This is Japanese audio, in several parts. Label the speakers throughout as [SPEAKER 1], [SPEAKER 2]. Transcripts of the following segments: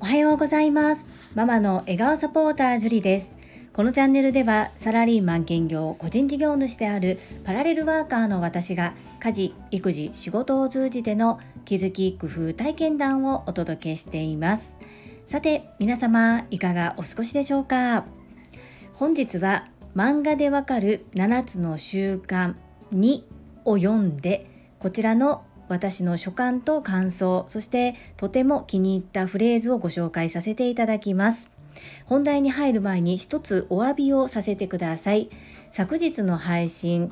[SPEAKER 1] おはようございます。ママの笑顔サポータージュリです。このチャンネルではサラリーマン兼業個人事業主であるパラレルワーカーの私が家事育児仕事を通じての気づき工夫体験談をお届けしています。さて皆様いかがお過ごしでしょうか？本日は漫画でわかる7つの習慣2を読んでこちらの私の所感と感想そしてとても気に入ったフレーズをご紹介させていただきます。本題に入る前に一つお詫びをさせてください。昨日の配信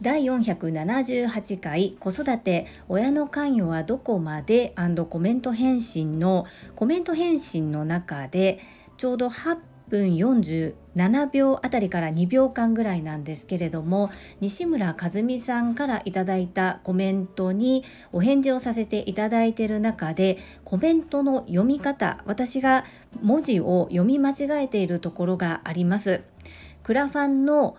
[SPEAKER 1] 第478回子育て親の関与はどこまで？コメント返信のコメント返信の中でちょうど8分47秒あたりから2秒間ぐらいなんですけれども西村和美さんからいただいたコメントにお返事をさせていただいている中でコメントの読み方私が文字を読み間違えているところがあります。クラファンの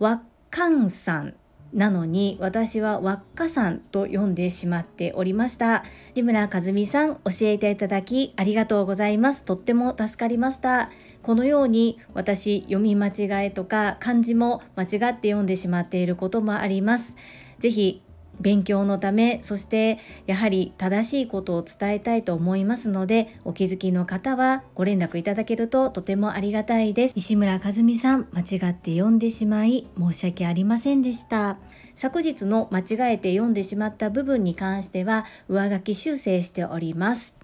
[SPEAKER 1] ワッカンさんなのに私は輪っかさんと読んでしまっておりました。志村和美さん教えていただきありがとうございます。とっても助かりました。このように私読み間違えとか漢字も間違って読んでしまっていることもあります。ぜひ勉強のためそしてやはり正しいことを伝えたいと思いますのでお気づきの方はご連絡いただけるととてもありがたいです。石村和美さん間違って読んでしまい申し訳ありませんでした。昨日の間違えて読んでしまった部分に関しては上書き修正しております。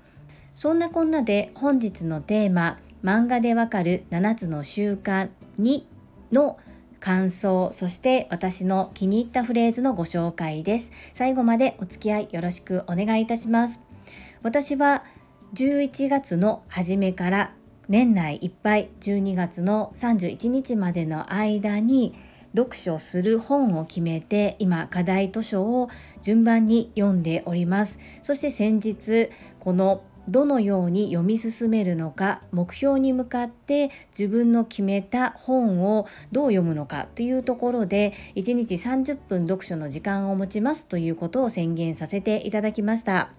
[SPEAKER 1] そんなこんなで本日のテーマ漫画でわかる7つの習慣2の感想、そして私の気に入ったフレーズのご紹介です。最後までお付き合いよろしくお願いいたします。私は11月の初めから年内いっぱい12月の31日までの間に読書する本を決めて今課題図書を順番に読んでおりますそして先日このどのように読み進めるのか目標に向かって自分の決めた本をどう読むのかというところで1日30分読書の時間を持ちますということを宣言させていただきました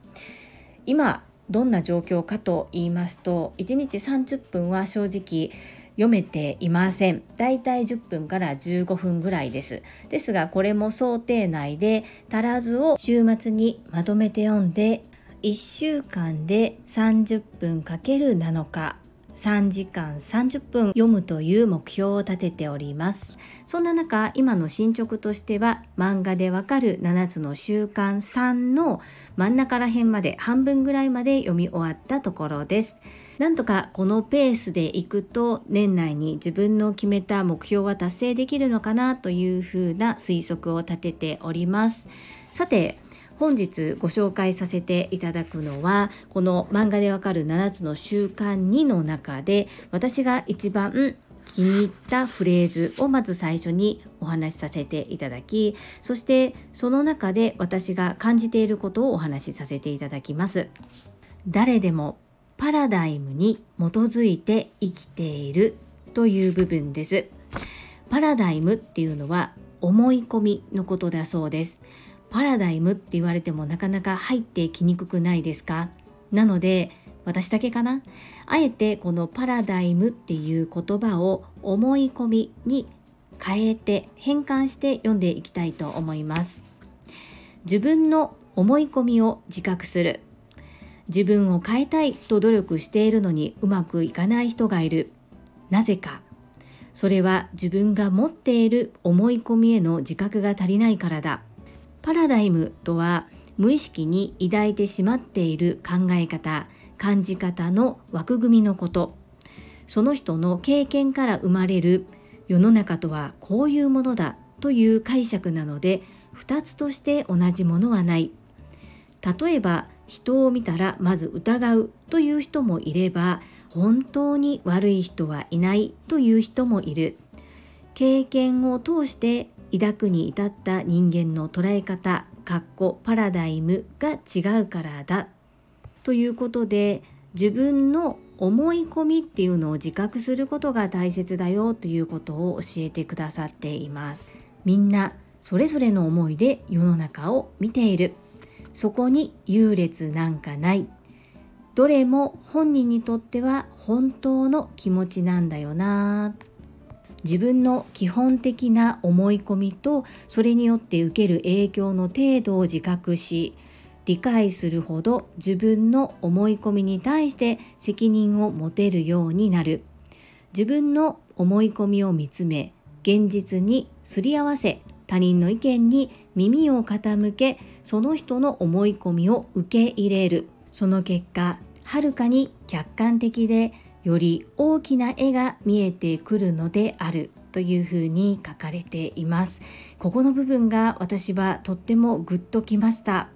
[SPEAKER 1] 今どんな状況かと言いますと1日30分は正直読めていません。だいたい10分から15分ぐらいです。ですがこれも想定内で足らずを週末にまとめて読んで1週間で30分かける7日。3時間30分読むという目標を立てております。そんな中今の進捗としては漫画でわかる7つの習慣3の真ん中ら辺まで半分ぐらいまで読み終わったところです。なんとかこのペースでいくと年内に自分の決めた目標は達成できるのかなというふうな推測を立てております。さて本日ご紹介させていただくのはこの漫画でわかる7つの習慣2の中で私が一番気に入ったフレーズをまず最初にお話しさせていただきそしてその中で私が感じていることをお話しさせていただきます。誰でもパラダイムに基づいて生きているという部分です。パラダイムっていうのは思い込みのことだそうです。パラダイムって言われてもなかなか入ってきにくくないですか？なので私だけかな？あえてこのパラダイムっていう言葉を思い込みに変えて変換して読んでいきたいと思います。自分の思い込みを自覚する。自分を変えたいと努力しているのにうまくいかない人がいる。なぜか？それは自分が持っている思い込みへの自覚が足りないからだ。パラダイムとは無意識に抱いてしまっている考え方感じ方の枠組みのこと。その人の経験から生まれる世の中とはこういうものだという解釈なので2つとして同じものはない。例えば人を見たらまず疑うという人もいれば本当に悪い人はいないという人もいる。経験を通して抱くに至った人間の捉え方かっこパラダイムが違うからだ。ということで自分の思い込みっていうのを自覚することが大切だよ。ということを教えてくださっています。みんなそれぞれの思いで世の中を見ている。そこに優劣なんかない。どれも本人にとっては本当の気持ちなんだよな。自分の基本的な思い込みとそれによって受ける影響の程度を自覚し理解するほど自分の思い込みに対して責任を持てるようになる。自分の思い込みを見つめ現実にすり合わせ他人の意見に耳を傾けその人の思い込みを受け入れる。その結果はるかに客観的でより大きな絵が見えてくるのであるというふうに書かれています。ここの部分が私はとってもグッときました。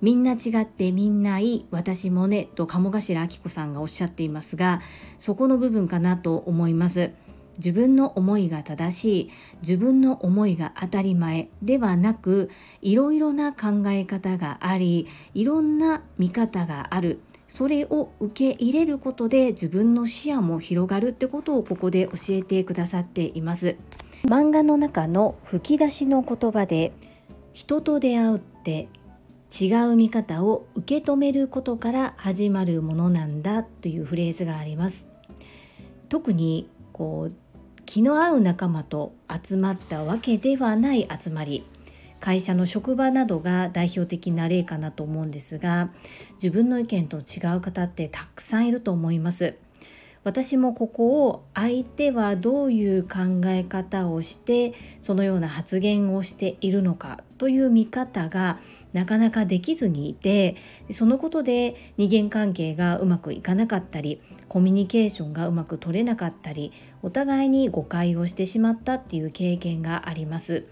[SPEAKER 1] みんな違ってみんないい私もねと鴨頭明子さんがおっしゃっていますがそこの部分かなと思います。自分の思いが正しい自分の思いが当たり前ではなくいろいろな考え方がありいろんな見方がある。それを受け入れることで自分の視野も広がるってことをここで教えてくださっています。漫画の中の吹き出しの言葉で人と出会うって違う見方を受け止めることから始まるものなんだというフレーズがあります。特にこう気の合う仲間と集まったわけではない集まり。会社の職場などが代表的な例かなと思うんですが自分の意見と違う方ってたくさんいると思います私もここを相手はどういう考え方をしてそのような発言をしているのかという見方がなかなかできずにいてそのことで人間関係がうまくいかなかったりコミュニケーションがうまく取れなかったりお互いに誤解をしてしまったっていう経験があります。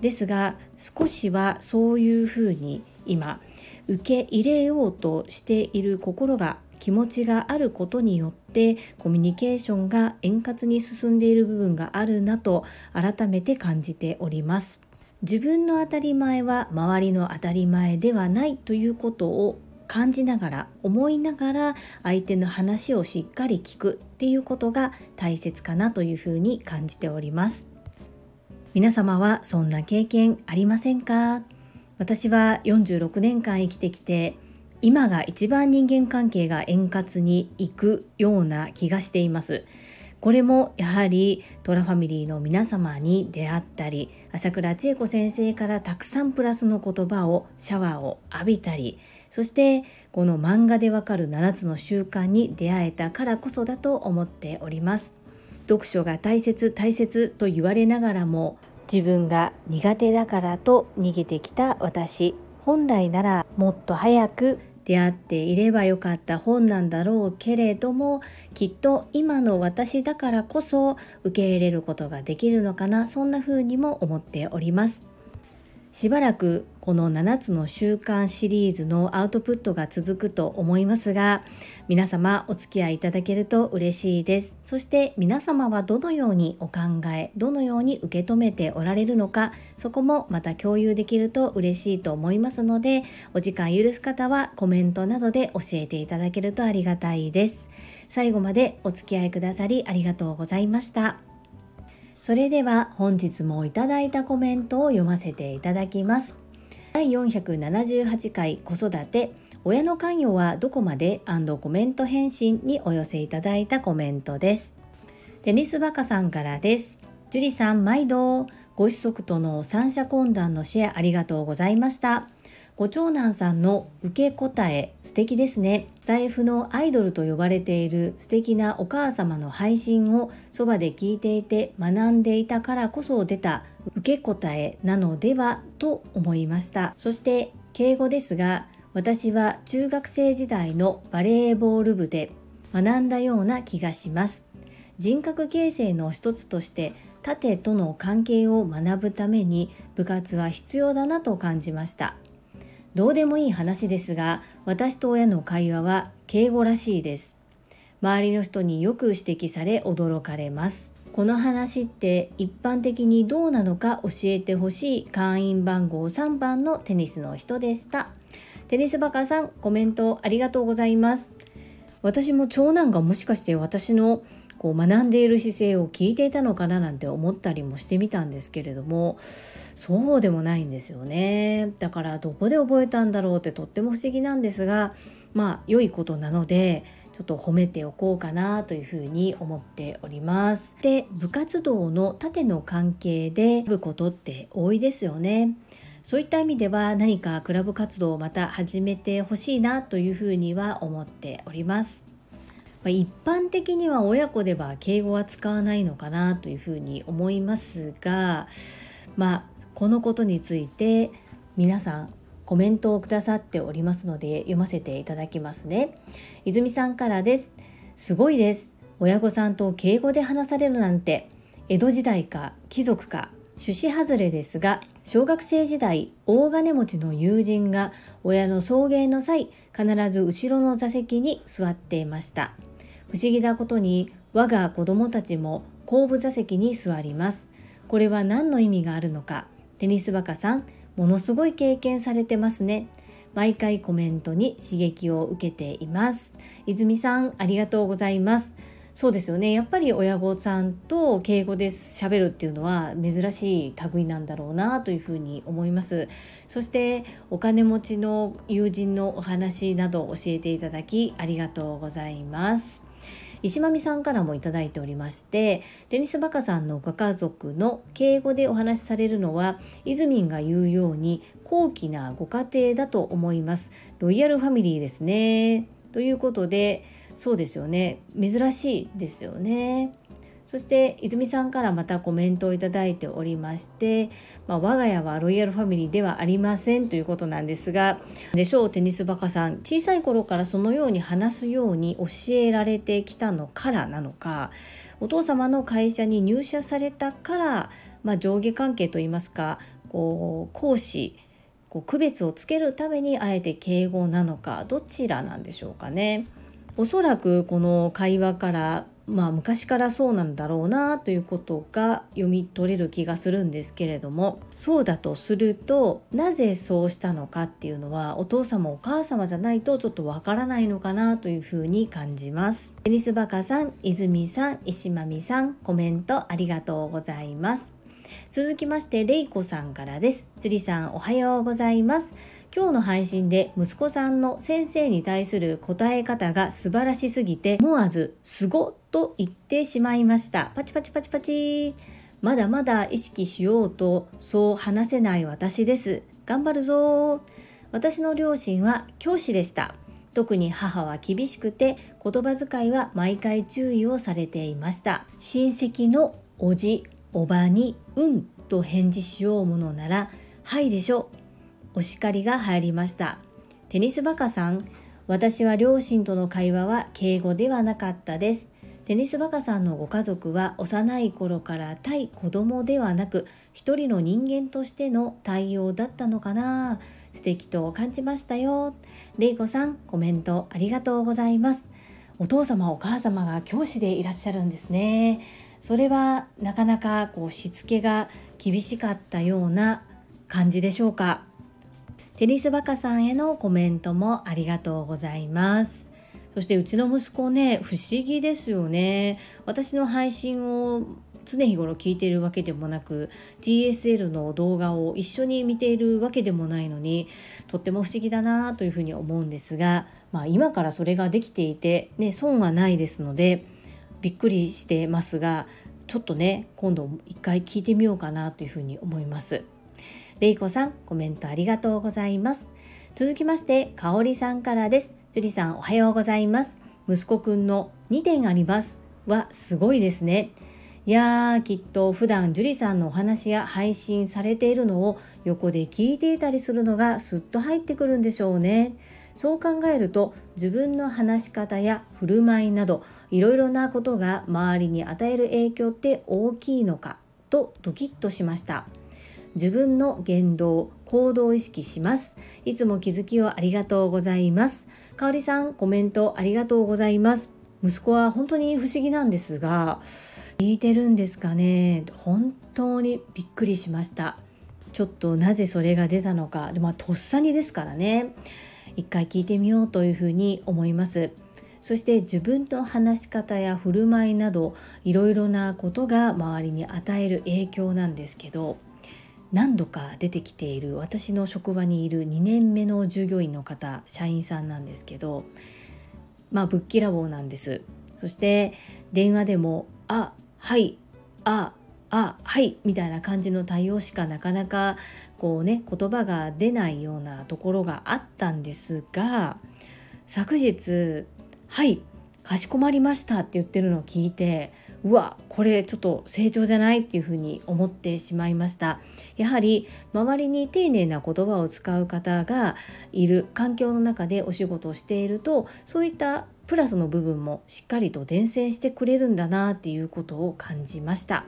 [SPEAKER 1] ですが少しはそういうふうに今受け入れようとしている心が気持ちがあることによってコミュニケーションが円滑に進んでいる部分があるなと改めて感じております。自分の当たり前は周りの当たり前ではないということを感じながら思いながら相手の話をしっかり聞くっていうことが大切かなというふうに感じております。皆様はそんな経験ありませんか？私は46年間生きてきて今が一番人間関係が円滑にいくような気がしています。これもやはりトラファミリーの皆様に出会ったり朝倉千恵子先生からたくさんプラスの言葉をシャワーを浴びたりそしてこの漫画でわかる7つの習慣に出会えたからこそだと思っております読書が大切大切と言われながらも自分が苦手だからと逃げてきた私本来ならもっと早く出会っていればよかった本なんだろうけれどもきっと今の私だからこそ受け入れることができるのかなそんな風にも思っております。しばらくこの7つの習慣シリーズのアウトプットが続くと思いますが皆様お付き合いいただけると嬉しいです。そして皆様はどのようにお考えどのように受け止めておられるのかそこもまた共有できると嬉しいと思いますのでお時間許す方はコメントなどで教えていただけるとありがたいです。最後までお付き合いくださりありがとうございました。それでは本日もいただいたコメントを読ませていただきます第478回子育て親の関与はどこまで？コメント返信にお寄せいただいたコメントです。テニスバカさんからです。樹里さん毎度ご子息との三者懇談のシェアありがとうございました。ご長男さんの受け答え素敵ですね。スタイフのアイドルと呼ばれている素敵なお母様の配信をそばで聞いていて学んでいたからこそ出た受け答えなのではと思いました。そして敬語ですが私は中学生時代のバレーボール部で学んだような気がします。人格形成の一つとして縦との関係を学ぶために部活は必要だなと感じました。どうでもいい話ですが、私と親の会話は敬語らしいです。周りの人によく指摘され驚かれます。この話って一般的にどうなのか教えてほしい会員番号3番のテニスの人でした。テニスバカさん、コメントありがとうございます。私も長男がもしかして私のこう学んでいる姿勢を聞いていたのかななんて思ったりもしてみたんですけれどもそうでもないんですよねだからどこで覚えたんだろうってとっても不思議なんですがまあ良いことなのでちょっと褒めておこうかなというふうに思っております。で部活動の縦の関係で部ことって多いですよね。そういった意味では何かクラブ活動をまた始めてほしいなというふうには思っております。ま一般的には親子では敬語は使わないのかなというふうに思いますがまあこのことについて皆さんコメントをくださっておりますので読ませていただきますね。泉さんからです。すごいです。親御さんと敬語で話されるなんて江戸時代か貴族か趣旨外れですが小学生時代大金持ちの友人が親の送迎の際必ず後ろの座席に座っていました。不思議なことに我が子供たちも後部座席に座りますこれは何の意味があるのかテニスバカさんものすごい経験されてますね。毎回コメントに刺激を受けています。泉さん、ありがとうございます。そうですよね。やっぱり親御さんと敬語で喋るっていうのは珍しい類なんだろうなというふうに思います。そしてお金持ちの友人のお話など教えていただきありがとうございます。石間美さんからもいただいておりましてデニス・バカさんのご家族の敬語でお話しされるのはイズミンが言うように高貴なご家庭だと思います。ロイヤルファミリーですね。ということでそうですよね。珍しいですよね。そして泉さんからまたコメントをいただいておりまして、まあ、我が家はロイヤルファミリーではありませんということなんですがでしょうテニスバカさん小さい頃からそのように話すように教えられてきたのからなのかお父様の会社に入社されたから、まあ、上下関係といいますかこう講師こう区別をつけるためにあえて敬語なのかどちらなんでしょうかね。おそらくこの会話からまあ昔からそうなんだろうなということが読み取れる気がするんですけれどもそうだとするとなぜそうしたのかっていうのはお父様お母様じゃないとちょっとわからないのかなというふうに感じます。テニスバカさん泉さん石間美さんコメントありがとうございます。続きましてれいこさんからです。樹里さんおはようございます。今日の配信で息子さんの先生に対する答え方が素晴らしすぎて思わずすごと言ってしまいました。パチパチパチパチ。まだまだ意識しようとそう話せない私です。頑張るぞ私の両親は教師でした。特に母は厳しくて言葉遣いは毎回注意をされていました。親戚のおじ、おばにうんと返事しようものならはいでしょお叱りが入りましたテニスバカさん私は両親との会話は敬語ではなかったですテニスバカさんのご家族は幼い頃から対子供ではなく一人の人間としての対応だったのかな？素敵と感じましたよ。れいこさんコメントありがとうございます。お父様お母様が教師でいらっしゃるんですね。それはなかなかこうしつけが厳しかったような感じでしょうか？テニスバカさんへのコメントもありがとうございます。そしてうちの息子ね、不思議ですよね。私の配信を常日頃聞いているわけでもなく TSL の動画を一緒に見ているわけでもないのにとっても不思議だなというふうに思うんですが、まあ、今からそれができていて、ね、損はないですのでびっくりしてますがちょっとね今度一回聞いてみようかなというふうに思います。れいこさん、コメントありがとうございます。続きまして、かおりさんからです。樹里さん、おはようございます。息子くんの2点あります。は、すごいですね。いやー、きっと普段樹里さんのお話や配信されているのを横で聞いていたりするのがすっと入ってくるんでしょうね。そう考えると自分の話し方や振る舞いなどいろいろなことが周りに与える影響って大きいのかとドキッとしました。自分の言動、行動を意識します。いつも気づきをありがとうございます。かおりさん、コメントありがとうございます。息子は本当に不思議なんですが、聞いてるんですかね？本当にびっくりしました。ちょっとなぜそれが出たのか、でまあ、とっさにですからね。一回聞いてみようというふうに思います。そして自分の話し方や振る舞いなどいろいろなことが周りに与える影響なんですけど何度か出てきている私の職場にいる2年目の従業員の方社員さんなんですけどまあぶっきらぼうなんです。そして電話でも「あはいああはいみたいな感じの対応しかなかなかこうね言葉が出ないようなところがあったんですが昨日「はいかしこまりました」って言ってるのを聞いてうわこれちょっと成長じゃないっていうふうに思ってしまいましたやはり周りに丁寧な言葉を使う方がいる環境の中でお仕事をしているとそういったプラスの部分もしっかりと伝染してくれるんだなっていうことを感じました。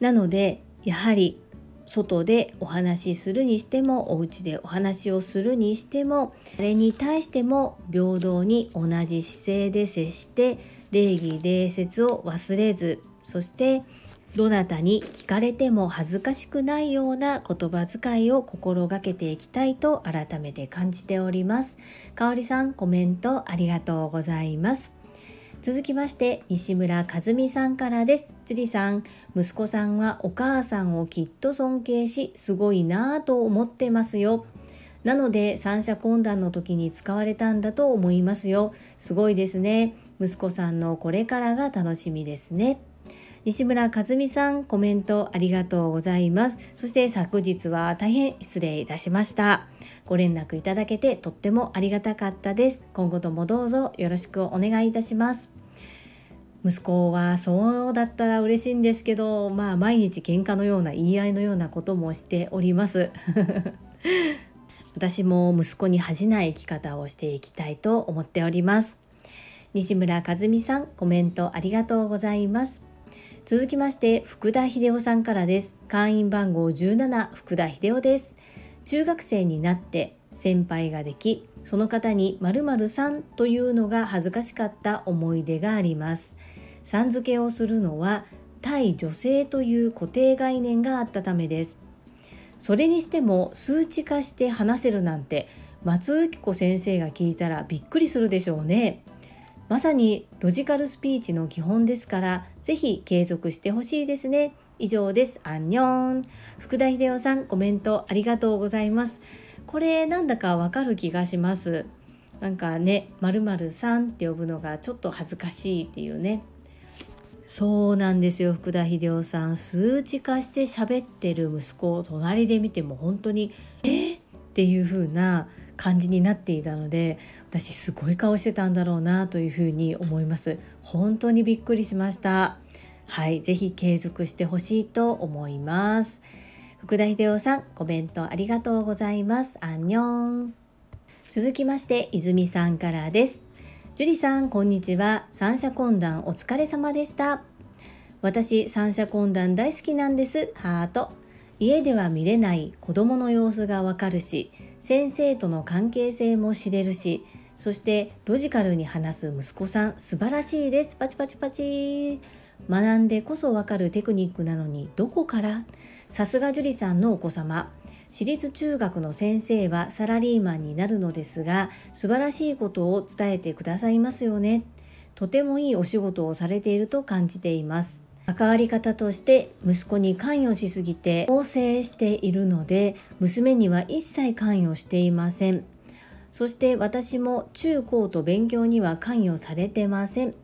[SPEAKER 1] なのでやはり外でお話しするにしてもお家でお話をするにしてもそれに対しても平等に同じ姿勢で接して礼儀礼節を忘れずそしてどなたに聞かれても恥ずかしくないような言葉遣いを心がけていきたいと改めて感じております。かおりさんコメントありがとうございます。続きまして西村和美さんからです樹里さん息子さんはお母さんをきっと尊敬しすごいなぁと思ってますよなので三者懇談の時に使われたんだと思いますよすごいですね息子さんのこれからが楽しみですね西村和美さんコメントありがとうございますそして昨日は大変失礼いたしましたご連絡いただけてとってもありがたかったです。今後ともどうぞよろしくお願いいたします。息子はそうだったら嬉しいんですけど、まあ毎日喧嘩のような言い合いのようなこともしております。私も息子に恥じない生き方をしていきたいと思っております。西村和美さん、コメントありがとうございます。続きまして、福田秀夫さんからです。会員番号17、福田秀夫です。中学生になって先輩ができその方に〇〇さんというのが恥ずかしかった思い出がありますさん付けをするのは対女性という固定概念があったためですそれにしても数値化して話せるなんて松尾由紀子先生が聞いたらびっくりするでしょうねまさにロジカルスピーチの基本ですからぜひ継続してほしいですね以上です。アンニョン。福田秀夫さん、コメントありがとうございます。これなんだかわかる気がします。なんかね、まるさんって呼ぶのがちょっと恥ずかしいっていうね。そうなんですよ福田秀夫さん数値化して喋ってる息子を隣で見ても本当に「え？っ?」っていう風な感じになっていたので私すごい顔してたんだろうなというふうに思います本当にびっくりしましたはい、ぜひ継続してほしいと思います。福田秀夫さん、コメントありがとうございます。アンニョン。続きまして、泉さんからです。樹里さん、こんにちは。三者懇談お疲れ様でした。私、三者懇談大好きなんです。ハート。家では見れない子供の様子がわかるし、先生との関係性も知れるし、そしてロジカルに話す息子さん素晴らしいです。パチパチパチ。学んでこそわかるテクニックなのにどこから？さすが樹里さんのお子様私立中学の先生はサラリーマンになるのですが素晴らしいことを伝えてくださいますよねとてもいいお仕事をされていると感じています関わり方として息子に関与しすぎて構成しているので娘には一切関与していませんそして私も中高と勉強には関与されてません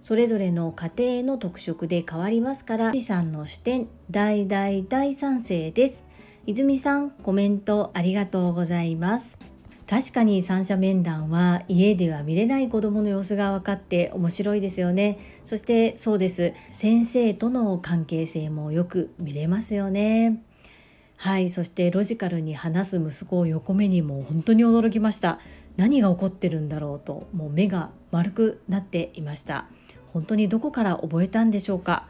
[SPEAKER 1] それぞれの家庭の特色で変わりますから、李さんの視点、大大大賛成です。泉さん、コメントありがとうございます。確かに三者面談は家では見れない子供の様子が分かって面白いですよね。そしてそうです。先生との関係性もよく見れますよね。はい、そしてロジカルに話す息子を横目にも本当に驚きました。何が起こってるんだろうと、もう目が丸くなっていました。本当にどこから覚えたんでしょうか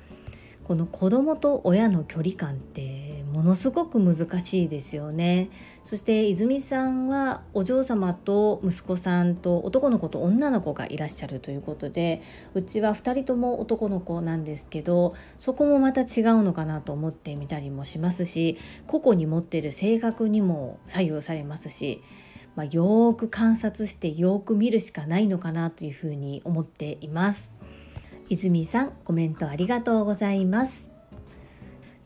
[SPEAKER 1] この子供と親の距離感ってものすごく難しいですよね。そして泉さんはお嬢様と息子さんと男の子と女の子がいらっしゃるということでうちは2人とも男の子なんですけどそこもまた違うのかなと思ってみたりもしますし個々に持ってる性格にも左右されますしまあ、よーく観察してよーく見るしかないのかなというふうに思っています。泉さんコメントありがとうございます。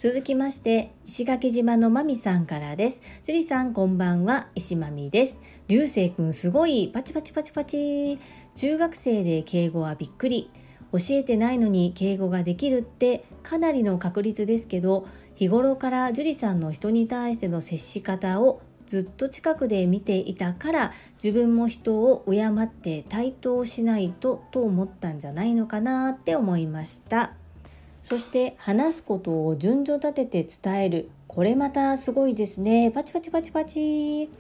[SPEAKER 1] 続きまして石垣島のまみさんからです。樹里さんこんばんは。石まみです。流星くんすごい。パチパチパチパチ。中学生で敬語はびっくり。教えてないのに敬語ができるってかなりの確率ですけど日頃から樹里さんの人に対しての接し方をずっと近くで見ていたから自分も人を敬って対等しないとと思ったんじゃないのかなって思いました。そして話すことを順序立てて伝える。これまたすごいですね。パチパチパチパチ。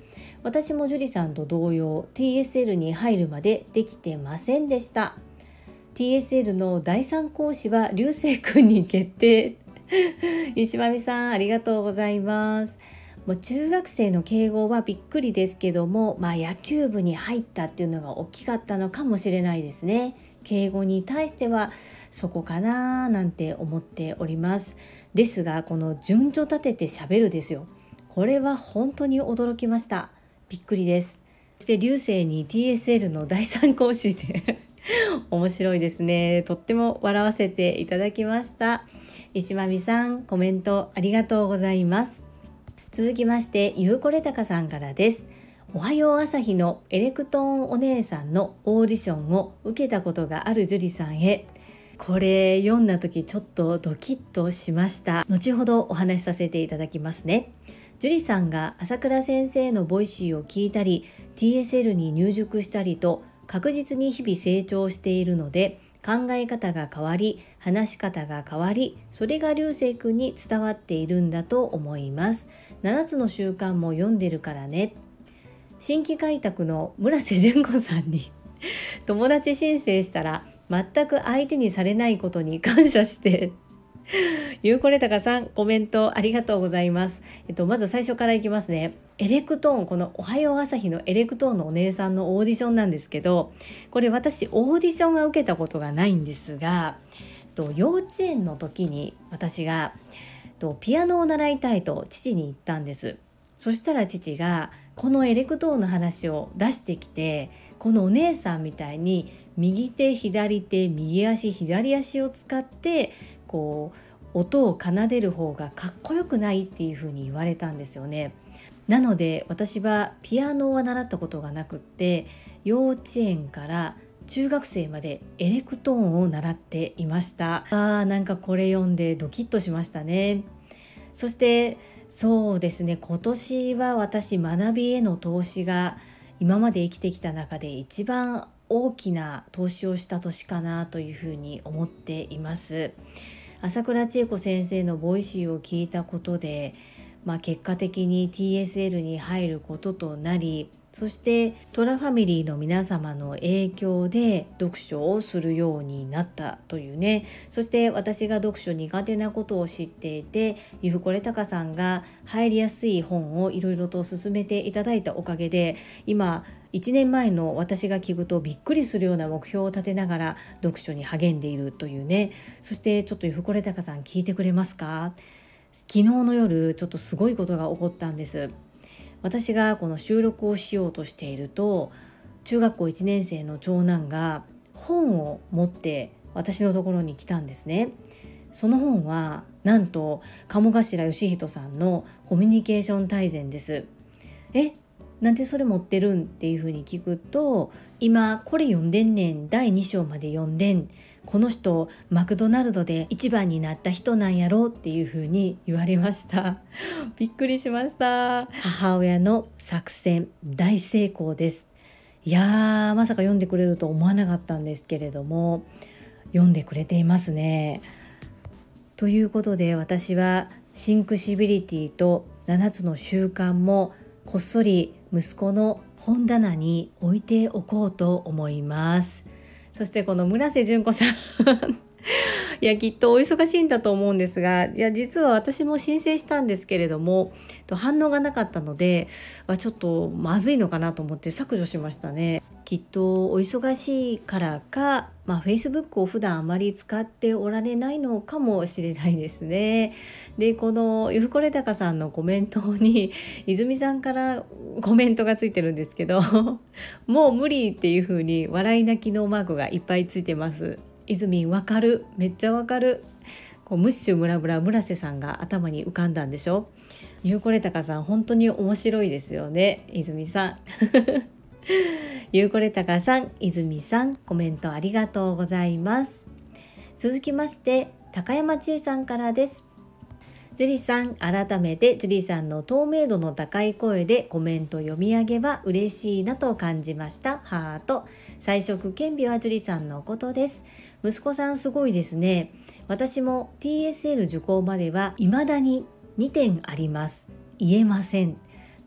[SPEAKER 1] 私も樹里さんと同様 TSL に入るまでできてませんでした。TSL の第3講師は流星くんに決定。石間美さんありがとうございます。もう中学生の敬語はびっくりですけども、まあ、野球部に入ったっていうのが大きかったのかもしれないですね。敬語に対してはそこかななんて思っております。ですがこの順序立てて喋るですよ。これは本当に驚きました。びっくりです。そして流星に TSL の第3講師で 面白いですね。とっても笑わせていただきました。石間美さん、コメントありがとうございます。続きましてゆうこれたかさんからですおはよう朝日のエレクトーンお姉さんのオーディションを受けたことがある樹里さんへ。これ読んだ時ちょっとドキッとしました。後ほどお話しさせていただきますね。樹里さんが朝倉先生のボイシーを聞いたり TSL に入塾したりと確実に日々成長しているので考え方が変わり話し方が変わりそれが流星君に伝わっているんだと思います。7つの習慣も読んでるからね。新規開拓の村瀬純子さんに 友達申請したら全く相手にされないことに感謝して ゆうこれたかさん、コメントありがとうございます。えっと、まず最初からいきますね。エレクトーン、このおはよう朝日のエレクトーンのお姉さんのオーディションなんですけど、これ私オーディションは受けたことがないんですが、と幼稚園の時に私がとピアノを習いたいと父に言ったんです。そしたら父がこのエレクトーンの話を出してきてこのお姉さんみたいに右手左手右足左足を使ってこう音を奏でる方がかっこよくないっていう風に言われたんですよね。なので私はピアノは習ったことがなくって幼稚園から中学生までエレクトーンを習っていましたあーなんかこれ読んでドキッとしましたねそしてそうですね。今年は私学びへの投資が今まで生きてきた中で一番大きな投資をした年かなというふうに思っています。朝倉千恵子先生のボイシーを聞いたことで、まあ、結果的に TSL に入ることとなりそしてトラファミリーの皆様の影響で読書をするようになったというね。そして私が読書苦手なことを知っていてゆふこれたかさんが入りやすい本をいろいろと勧めていただいたおかげで今1年前の私が聞くとびっくりするような目標を立てながら読書に励んでいるというね。そしてちょっとゆふこれたかさん聞いてくれますか？昨日の夜ちょっとすごいことが起こったんです。私がこの収録をしようとしていると中学校1年生の長男が本を持って私のところに来たんですね。その本はなんと鴨頭義人さんのコミュニケーション大全です。えなんでそれ持ってるん？っていうふうに聞くと今これ読んでんねん第2章まで読んでんこの人マクドナルドで一番になった人なんやろうっていうふうに言われました。びっくりしました。母親の作戦大成功です。いやーまさか読んでくれると思わなかったんですけれども。読んでくれていますね。ということで私はシンクシビリティと7つの習慣もこっそり息子の本棚に置いておこうと思います。そしてこの村瀬純子さん。いやきっとお忙しいんだと思うんですがいや実は私も申請したんですけれども反応がなかったのでちょっとまずいのかなと思って削除しましたね。きっとお忙しいからか、まあ、Facebook を普段あまり使っておられないのかもしれないですね。でこのゆふこれたかさんのコメントに 泉さんからコメントがついてるんですけど もう無理っていう風に笑い泣きのマークがいっぱいついてます。泉わかる。めっちゃわかる。こうムッシュムラブラ村瀬さんが頭に浮かんだんでしょ。ゆうこれたかさん本当に面白いですよね。泉さん。ゆうこれたかさん、泉さん、コメントありがとうございます。続きまして、高山千恵さんからです。ジュリさん、改めてジュリさんの透明度の高い声でコメント読み上げば嬉しいなと感じました。ハート。彩色顕微はジュリさんのことです。息子さんすごいですね。私も TSL 受講までは未だに2点あります。言えません。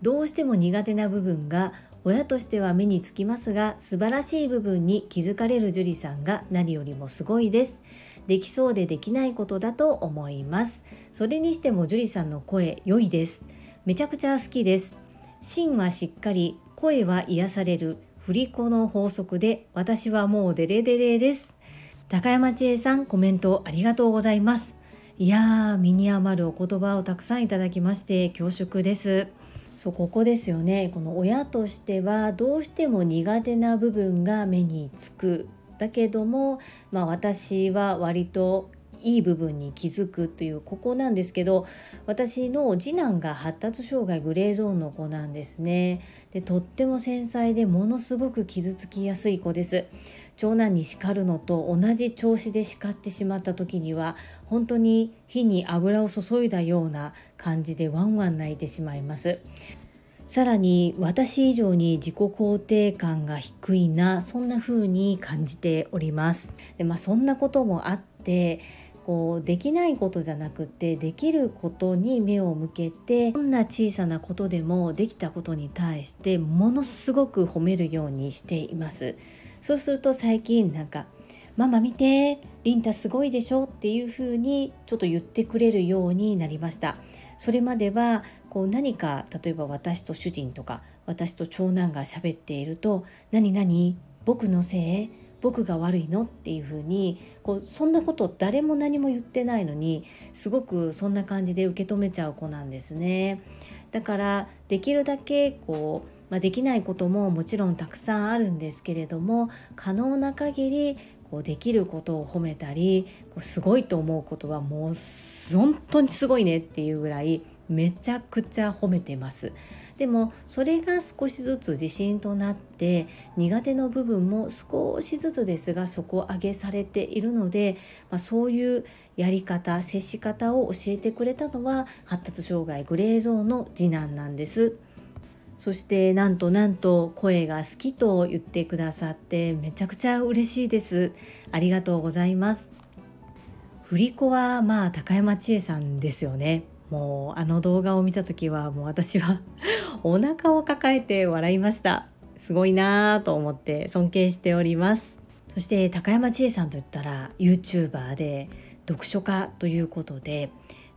[SPEAKER 1] どうしても苦手な部分が親としては目につきますが素晴らしい部分に気づかれる樹里さんが何よりもすごいです。できそうでできないことだと思います。それにしても樹里さんの声良いです。めちゃくちゃ好きです。芯はしっかり声は癒される。振り子の法則で私はもうデレデレです。高山千恵さんコメントありがとうございます。いやー身に余るお言葉をたくさんいただきまして恐縮です。そうここですよね。この親としてはどうしても苦手な部分が目につく。だけども、まあ、私は割といい部分に気づくというここなんですけど私の次男が発達障害グレーゾーンの子なんですね。でとっても繊細でものすごく傷つきやすい子です。長男に叱るのと同じ調子で叱ってしまった時には本当に火に油を注いだような感じでワンワン泣いてしまいます。さらに私以上に自己肯定感が低いなそんな風に感じております。で、まあ、そんなこともあってこうできないことじゃなくてできることに目を向けてどんな小さなことでもできたことに対してものすごく褒めるようにしています。そうすると最近なんか「ママ見てリンタすごいでしょ」っていう風にちょっと言ってくれるようになりました。それまではこう何か例えば私と主人とか私と長男が喋っていると「何何僕のせい僕が悪いの？っていう風にこうそんなこと誰も何も言ってないのにすごくそんな感じで受け止めちゃう子なんですね。だからできるだけこう、まあ、できないことももちろんたくさんあるんですけれども可能な限りこうできることを褒めたりこうすごいと思うことはもう本当にすごいねっていうぐらいめちゃくちゃ褒めてますでもそれが少しずつ自信となって苦手の部分も少しずつですが底上げされているので、まあ、そういうやり方接し方を教えてくれたのは発達障害グレーゾーンの次男なんです。そしてなんとなんと声が好きと言ってくださってめちゃくちゃ嬉しいです。ありがとうございます。振り子はまあ高山千恵さんですよね。もうあの動画を見た時はもう私は お腹を抱えて笑いました。すごいなぁと思って尊敬しております。そして高山千恵さんといったら YouTuber で読書家ということで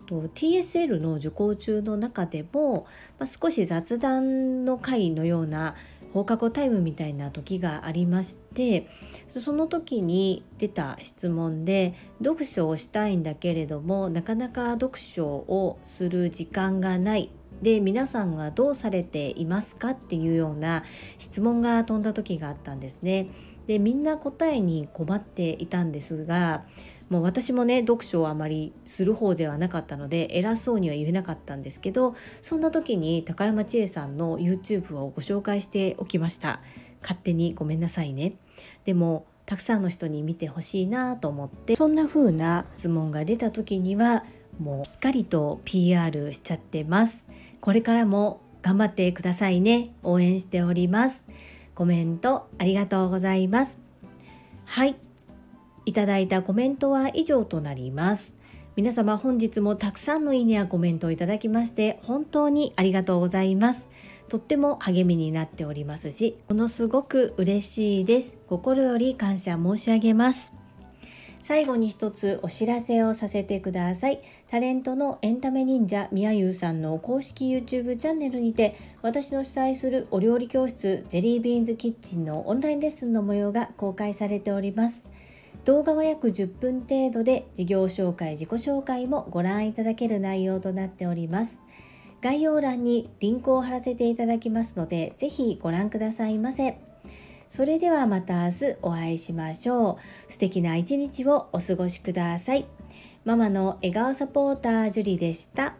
[SPEAKER 1] TSL の受講中の中でも、まあ、少し雑談の会のような放課後タイムみたいな時がありましてその時に出た質問で読書をしたいんだけれどもなかなか読書をする時間がないで皆さんはどうされていますかっていうような質問が飛んだ時があったんですね。でみんな答えに困っていたんですがもう私もね読書をあまりする方ではなかったので偉そうには言えなかったんですけどそんな時に高山千恵さんの YouTube をご紹介しておきました。勝手にごめんなさいね。でもたくさんの人に見てほしいなと思ってそんな風な質問が出た時にはもうしっかりと PR しちゃってます。これからも頑張ってくださいね。応援しております。コメントありがとうございます。はい。いただいたコメントは以上となります。皆様本日もたくさんのいいねやコメントをいただきまして本当にありがとうございます。とっても励みになっておりますし、ものすごく嬉しいです。心より感謝申し上げます。最後に一つお知らせをさせてください。タレントのエンタメ忍者みやゆうさんの公式 YouTube チャンネルにて私の主催するお料理教室ジェリービーンズキッチンのオンラインレッスンの模様が公開されております。動画は約10分程度で事業紹介、自己紹介もご覧いただける内容となっております。概要欄にリンクを貼らせていただきますので、ぜひご覧くださいませ。それではまた明日お会いしましょう。素敵な一日をお過ごしください。ママの笑顔サポータージュリでした。